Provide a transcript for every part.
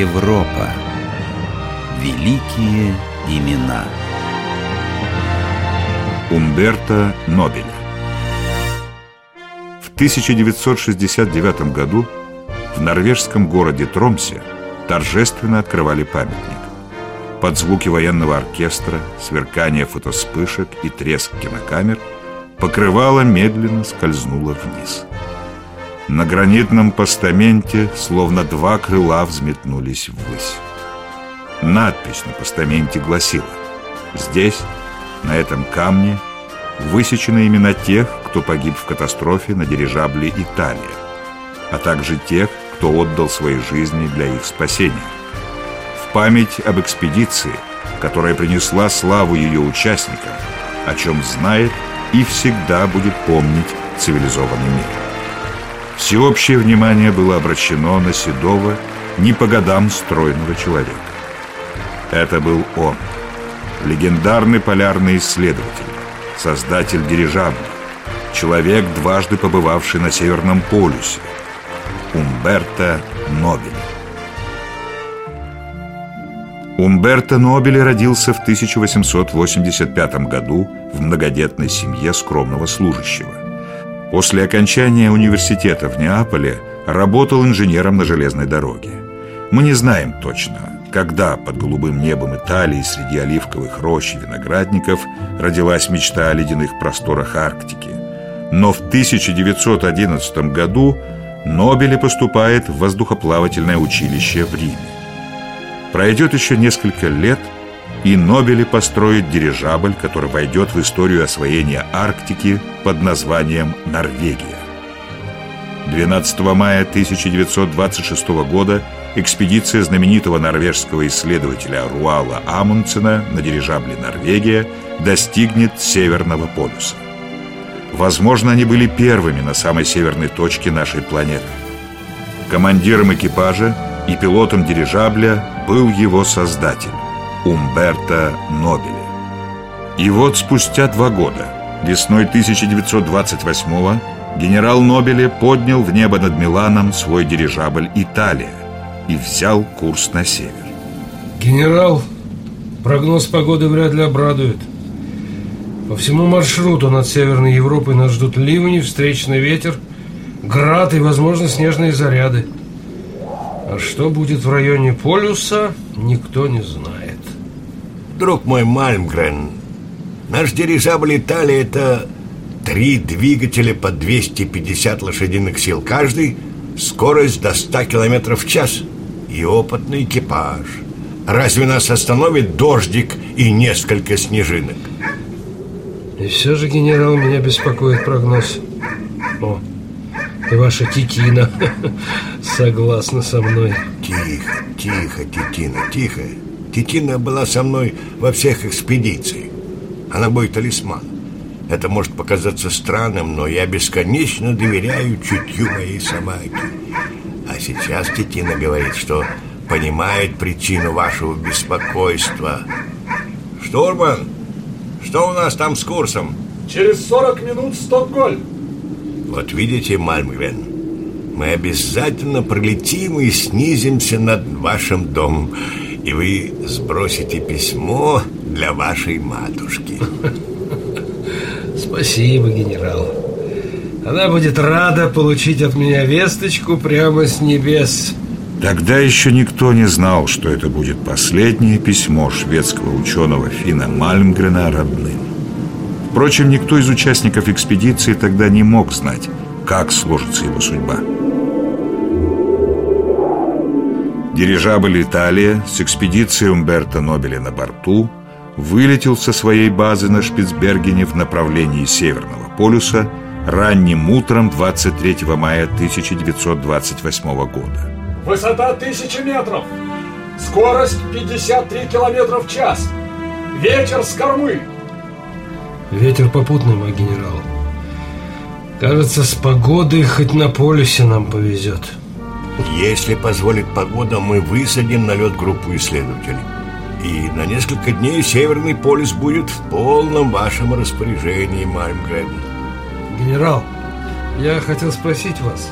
Европа. Великие имена. Умберто Нобеля В 1969 году в норвежском городе Тромсе торжественно открывали памятник. Под звуки военного оркестра, сверкание фотоспышек и треск кинокамер покрывало медленно скользнуло вниз. На гранитном постаменте словно два крыла взметнулись ввысь. Надпись на постаменте гласила «Здесь, на этом камне, высечены имена тех, кто погиб в катастрофе на дирижабле «Италия», а также тех, кто отдал свои жизни для их спасения. В память об экспедиции, которая принесла славу ее участникам, о чем знает и всегда будет помнить цивилизованный мир. Всеобщее внимание было обращено на седого, не по годам стройного человека. Это был он, легендарный полярный исследователь, создатель дирижабля, человек, дважды побывавший на Северном полюсе, Умберто Нобель. Умберто Нобель родился в 1885 году в многодетной семье скромного служащего. После окончания университета в Неаполе работал инженером на железной дороге. Мы не знаем точно, когда под голубым небом Италии среди оливковых рощ и виноградников родилась мечта о ледяных просторах Арктики. Но в 1911 году Нобели поступает в воздухоплавательное училище в Риме. Пройдет еще несколько лет – и Нобели построят дирижабль, который войдет в историю освоения Арктики под названием «Норвегия». 12 мая 1926 года экспедиция знаменитого норвежского исследователя Руала Амундсена на дирижабле «Норвегия» достигнет Северного полюса. Возможно, они были первыми на самой северной точке нашей планеты. Командиром экипажа и пилотом дирижабля был его создатель Умберто Нобеля. И вот спустя два года, весной 1928-го, генерал Нобеле поднял в небо над Миланом свой дирижабль «Италия» и взял курс на север. Генерал, прогноз погоды вряд ли обрадует. По всему маршруту над Северной Европой нас ждут ливни, встречный ветер, град и, возможно, снежные заряды. А что будет в районе полюса, никто не знает. Друг мой Мальмгрен, наш дирижабль Италия – это три двигателя по 250 лошадиных сил каждый, скорость до 100 километров в час и опытный экипаж. Разве нас остановит дождик и несколько снежинок? И все же, генерал, меня беспокоит прогноз. О, и ваша Титина согласна со мной. Тихо, тихо, Титина, тихо. Титина была со мной во всех экспедициях. Она мой талисман. Это может показаться странным, но я бесконечно доверяю чутью моей собаки. А сейчас Титина говорит, что понимает причину вашего беспокойства. Штурман, что у нас там с курсом? Через 40 минут Стокгольм. Вот видите, Мальмгрен, мы обязательно пролетим и снизимся над вашим домом и вы сбросите письмо для вашей матушки. Спасибо, генерал. Она будет рада получить от меня весточку прямо с небес. Тогда еще никто не знал, что это будет последнее письмо шведского ученого Фина Мальмгрена родным. Впрочем, никто из участников экспедиции тогда не мог знать, как сложится его судьба. Дирижабль «Италия» с экспедицией Умберто Нобеля на борту вылетел со своей базы на Шпицбергене в направлении Северного полюса ранним утром 23 мая 1928 года. Высота 1000 метров, скорость 53 километра в час, ветер с кормы. Ветер попутный, мой генерал. Кажется, с погодой хоть на полюсе нам повезет. Если позволит погода, мы высадим на лед группу исследователей. И на несколько дней Северный полюс будет в полном вашем распоряжении, Мальмгрен. Генерал, я хотел спросить вас,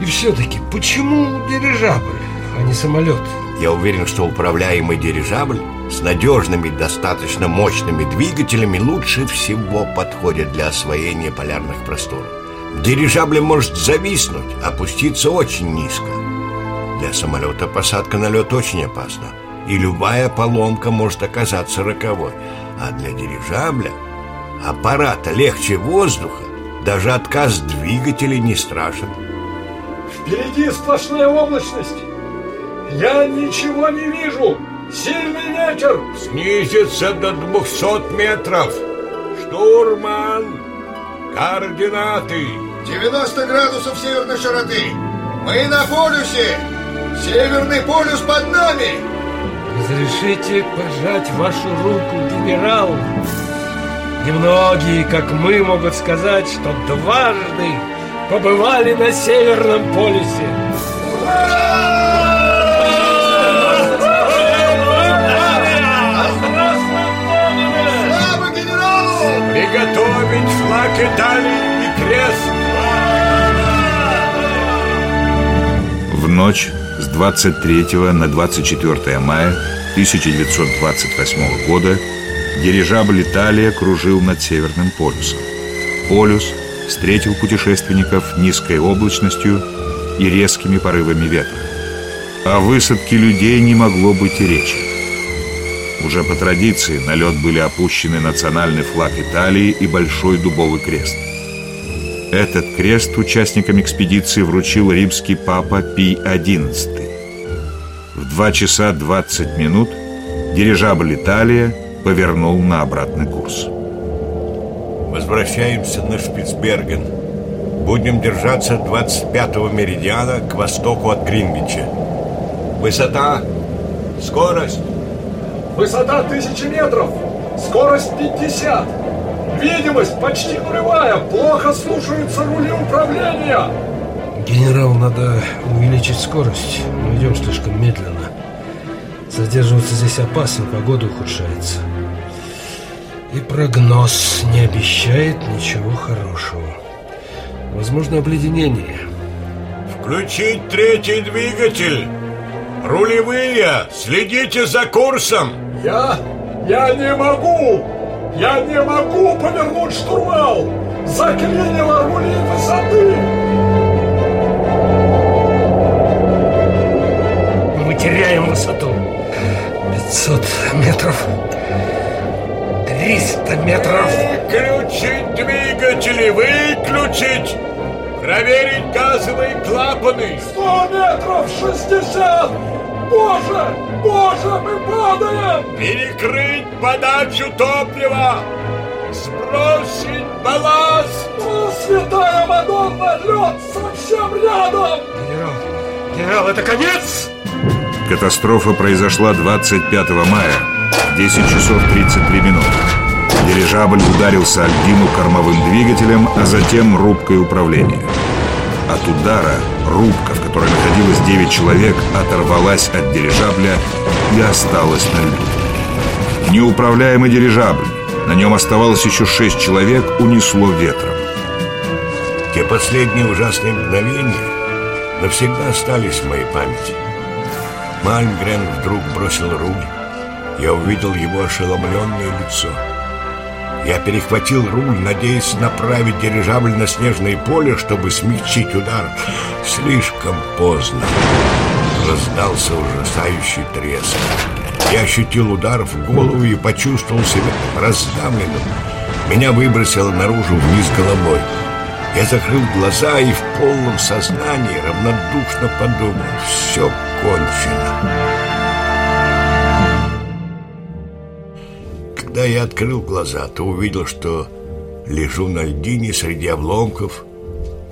и все-таки, почему дирижабль, а не самолет? Я уверен, что управляемый дирижабль с надежными, достаточно мощными двигателями лучше всего подходит для освоения полярных просторов. Дирижабль может зависнуть, опуститься очень низко. Для самолета посадка на лед очень опасна, и любая поломка может оказаться роковой. А для дирижабля аппарата легче воздуха, даже отказ двигателей не страшен. Впереди сплошная облачность. Я ничего не вижу. Сильный ветер. Снизится до 200 метров. Штурман, координаты. 90 градусов северной широты. Мы на полюсе. Северный полюс под нами. Разрешите пожать вашу руку, генерал? Немногие, как мы, могут сказать, что дважды побывали на Северном полюсе. Слава Приготовить флаг Италии и крест. В ночь с 23 на 24 мая 1928 года дирижабль «Италия» кружил над Северным полюсом. Полюс встретил путешественников низкой облачностью и резкими порывами ветра. О высадке людей не могло быть и речи. Уже по традиции на лед были опущены национальный флаг Италии и большой дубовый крест. Этот крест участникам экспедиции вручил римский папа Пий XI. В 2 часа 20 минут дирижабль «Италия» повернул на обратный курс. Возвращаемся на Шпицберген. Будем держаться 25-го меридиана к востоку от Гринвича. Высота, скорость. Высота тысячи метров. Скорость 50. Видимость почти нулевая. Плохо слушаются рули управления. Генерал, надо увеличить скорость. Мы идем слишком медленно. Задерживаться здесь опасно, погода ухудшается. И прогноз не обещает ничего хорошего. Возможно, обледенение. Включить третий двигатель. Рулевые, следите за курсом. Я... я не могу. Я не могу повернуть штурвал. Заклинило рули высоты. Мы теряем высоту. 500 метров. 300 метров. Выключить двигатели, выключить. Проверить газовые клапаны. 100 метров 60. Боже, боже, мы падаем. Перекрыть подачу топлива. Сбросить балласт. О, святая Мадонна, лед совсем рядом. Генерал, генерал, это конец? Катастрофа произошла 25 мая в 10 часов 33 минуты. Дирижабль ударился о льдину кормовым двигателем, а затем рубкой управления. От удара рубка, в которой находилось 9 человек, оторвалась от дирижабля и осталась на льду. Неуправляемый дирижабль, на нем оставалось еще 6 человек, унесло ветром. Те последние ужасные мгновения навсегда остались в моей памяти. Мальмгрен вдруг бросил руль. Я увидел его ошеломленное лицо. Я перехватил руль, надеясь направить дирижабль на снежное поле, чтобы смягчить удар. Слишком поздно. Раздался ужасающий треск. Я ощутил удар в голову и почувствовал себя раздавленным. Меня выбросило наружу вниз головой. Я закрыл глаза и в полном сознании равнодушно подумал, все кончено. Когда я открыл глаза, то увидел, что лежу на льдине среди обломков.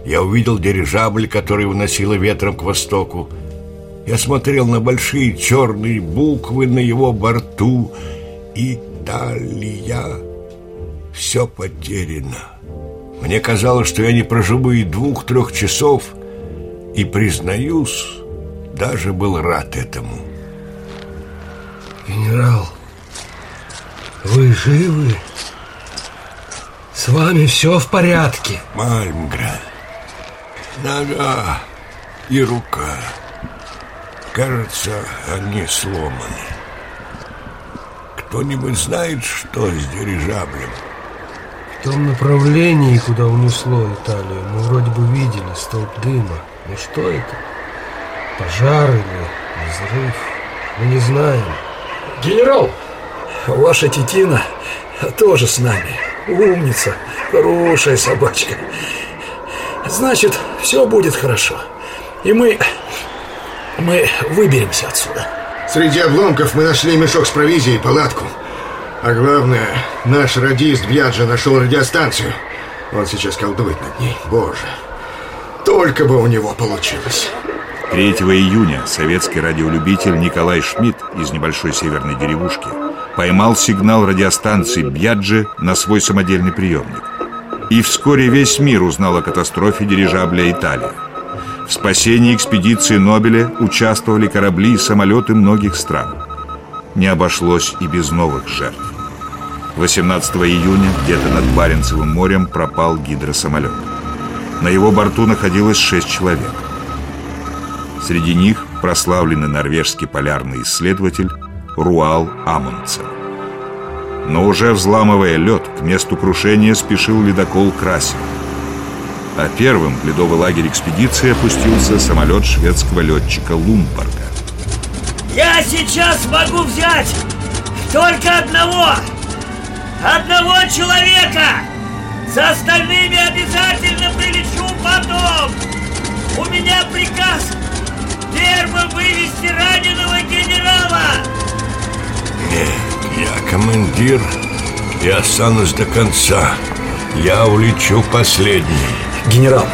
Я увидел дирижабль, который выносило ветром к востоку. Я смотрел на большие черные буквы на его борту. Италия. Все потеряно. Мне казалось, что я не проживу и двух-трех часов, и, признаюсь, даже был рад этому. Генерал, вы живы? С вами все в порядке? Мальмгрен, нога и рука. кажется, они сломаны. Кто-нибудь знает, что с дирижаблем? В том направлении, куда унесло Италию, мы вроде бы видели столб дыма. Но что это? Пожар или взрыв? Мы не знаем. Генерал! Ваша тетина тоже с нами. Умница, хорошая собачка. Значит, все будет хорошо. И мы... мы выберемся отсюда. Среди обломков мы нашли мешок с провизией и палатку. А главное, наш радист Бьяджа нашел радиостанцию. Он сейчас колдует над ней. Боже, только бы у него получилось. 3 июня советский радиолюбитель Николай Шмидт из небольшой северной деревушки поймал сигнал радиостанции Бьяджи на свой самодельный приемник. И вскоре весь мир узнал о катастрофе дирижабля «Италия». В спасении экспедиции Нобеля участвовали корабли и самолеты многих стран. Не обошлось и без новых жертв. 18 июня где-то над Баренцевым морем пропал гидросамолет. На его борту находилось шесть человек. Среди них прославленный норвежский полярный исследователь Руал Амундсен. Но уже взламывая лед, к месту крушения спешил ледокол «Красин». А первым в ледовый лагерь экспедиции опустился самолет шведского летчика Лумбарга. Я сейчас могу взять только одного! Одного человека! С остальными обязательно прилечу потом! У меня приказ первым вывести раненого генерала! Нет, я командир и останусь до конца. Я улечу последний. Генерал,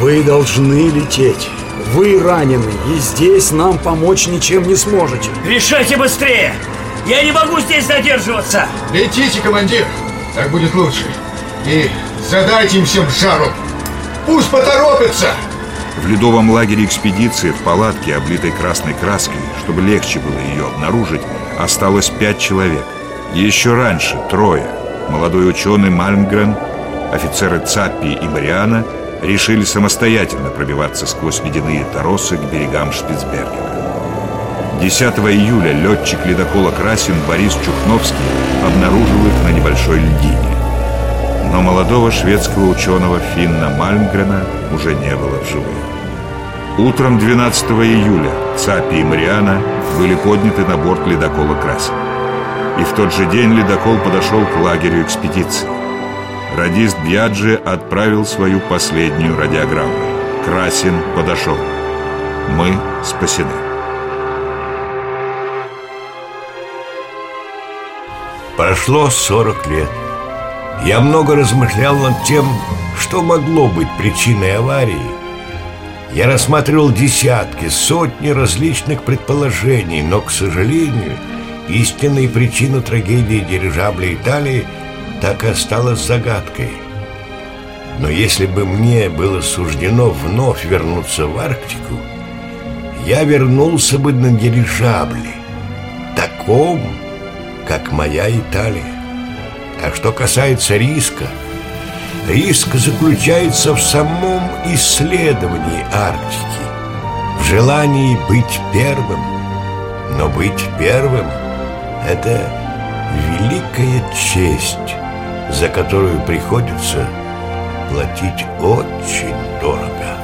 вы должны лететь. Вы ранены, и здесь нам помочь ничем не сможете. Решайте быстрее! Я не могу здесь задерживаться! Летите, командир, так будет лучше. И задайте им всем жару. Пусть поторопятся. В ледовом лагере экспедиции в палатке, облитой красной краской, чтобы легче было ее обнаружить, осталось пять человек. Еще раньше трое. Молодой ученый Мальмгрен, офицеры Цаппи и Мариана решили самостоятельно пробиваться сквозь ледяные торосы к берегам Шпицбергена. 10 июля летчик ледокола «Красин» Борис Чухновский обнаружил их на небольшой льдине. Но молодого шведского ученого Финна Мальмгрена уже не было в живых. Утром 12 июля Цапи и Мариана были подняты на борт ледокола «Красин». И в тот же день ледокол подошел к лагерю экспедиции. Радист Бьяджи отправил свою последнюю радиограмму. Красин подошел. Мы спасены. Прошло 40 лет. Я много размышлял над тем, что могло быть причиной аварии. Я рассматривал десятки, сотни различных предположений, но, к сожалению, истинной причина трагедии дирижабля Италии так и осталась загадкой. Но если бы мне было суждено вновь вернуться в Арктику, я вернулся бы на дирижабле, таком, как моя Италия. А что касается риска, риск заключается в самом исследовании Арктики, в желании быть первым. Но быть первым – это великая честь, за которую приходится платить очень дорого.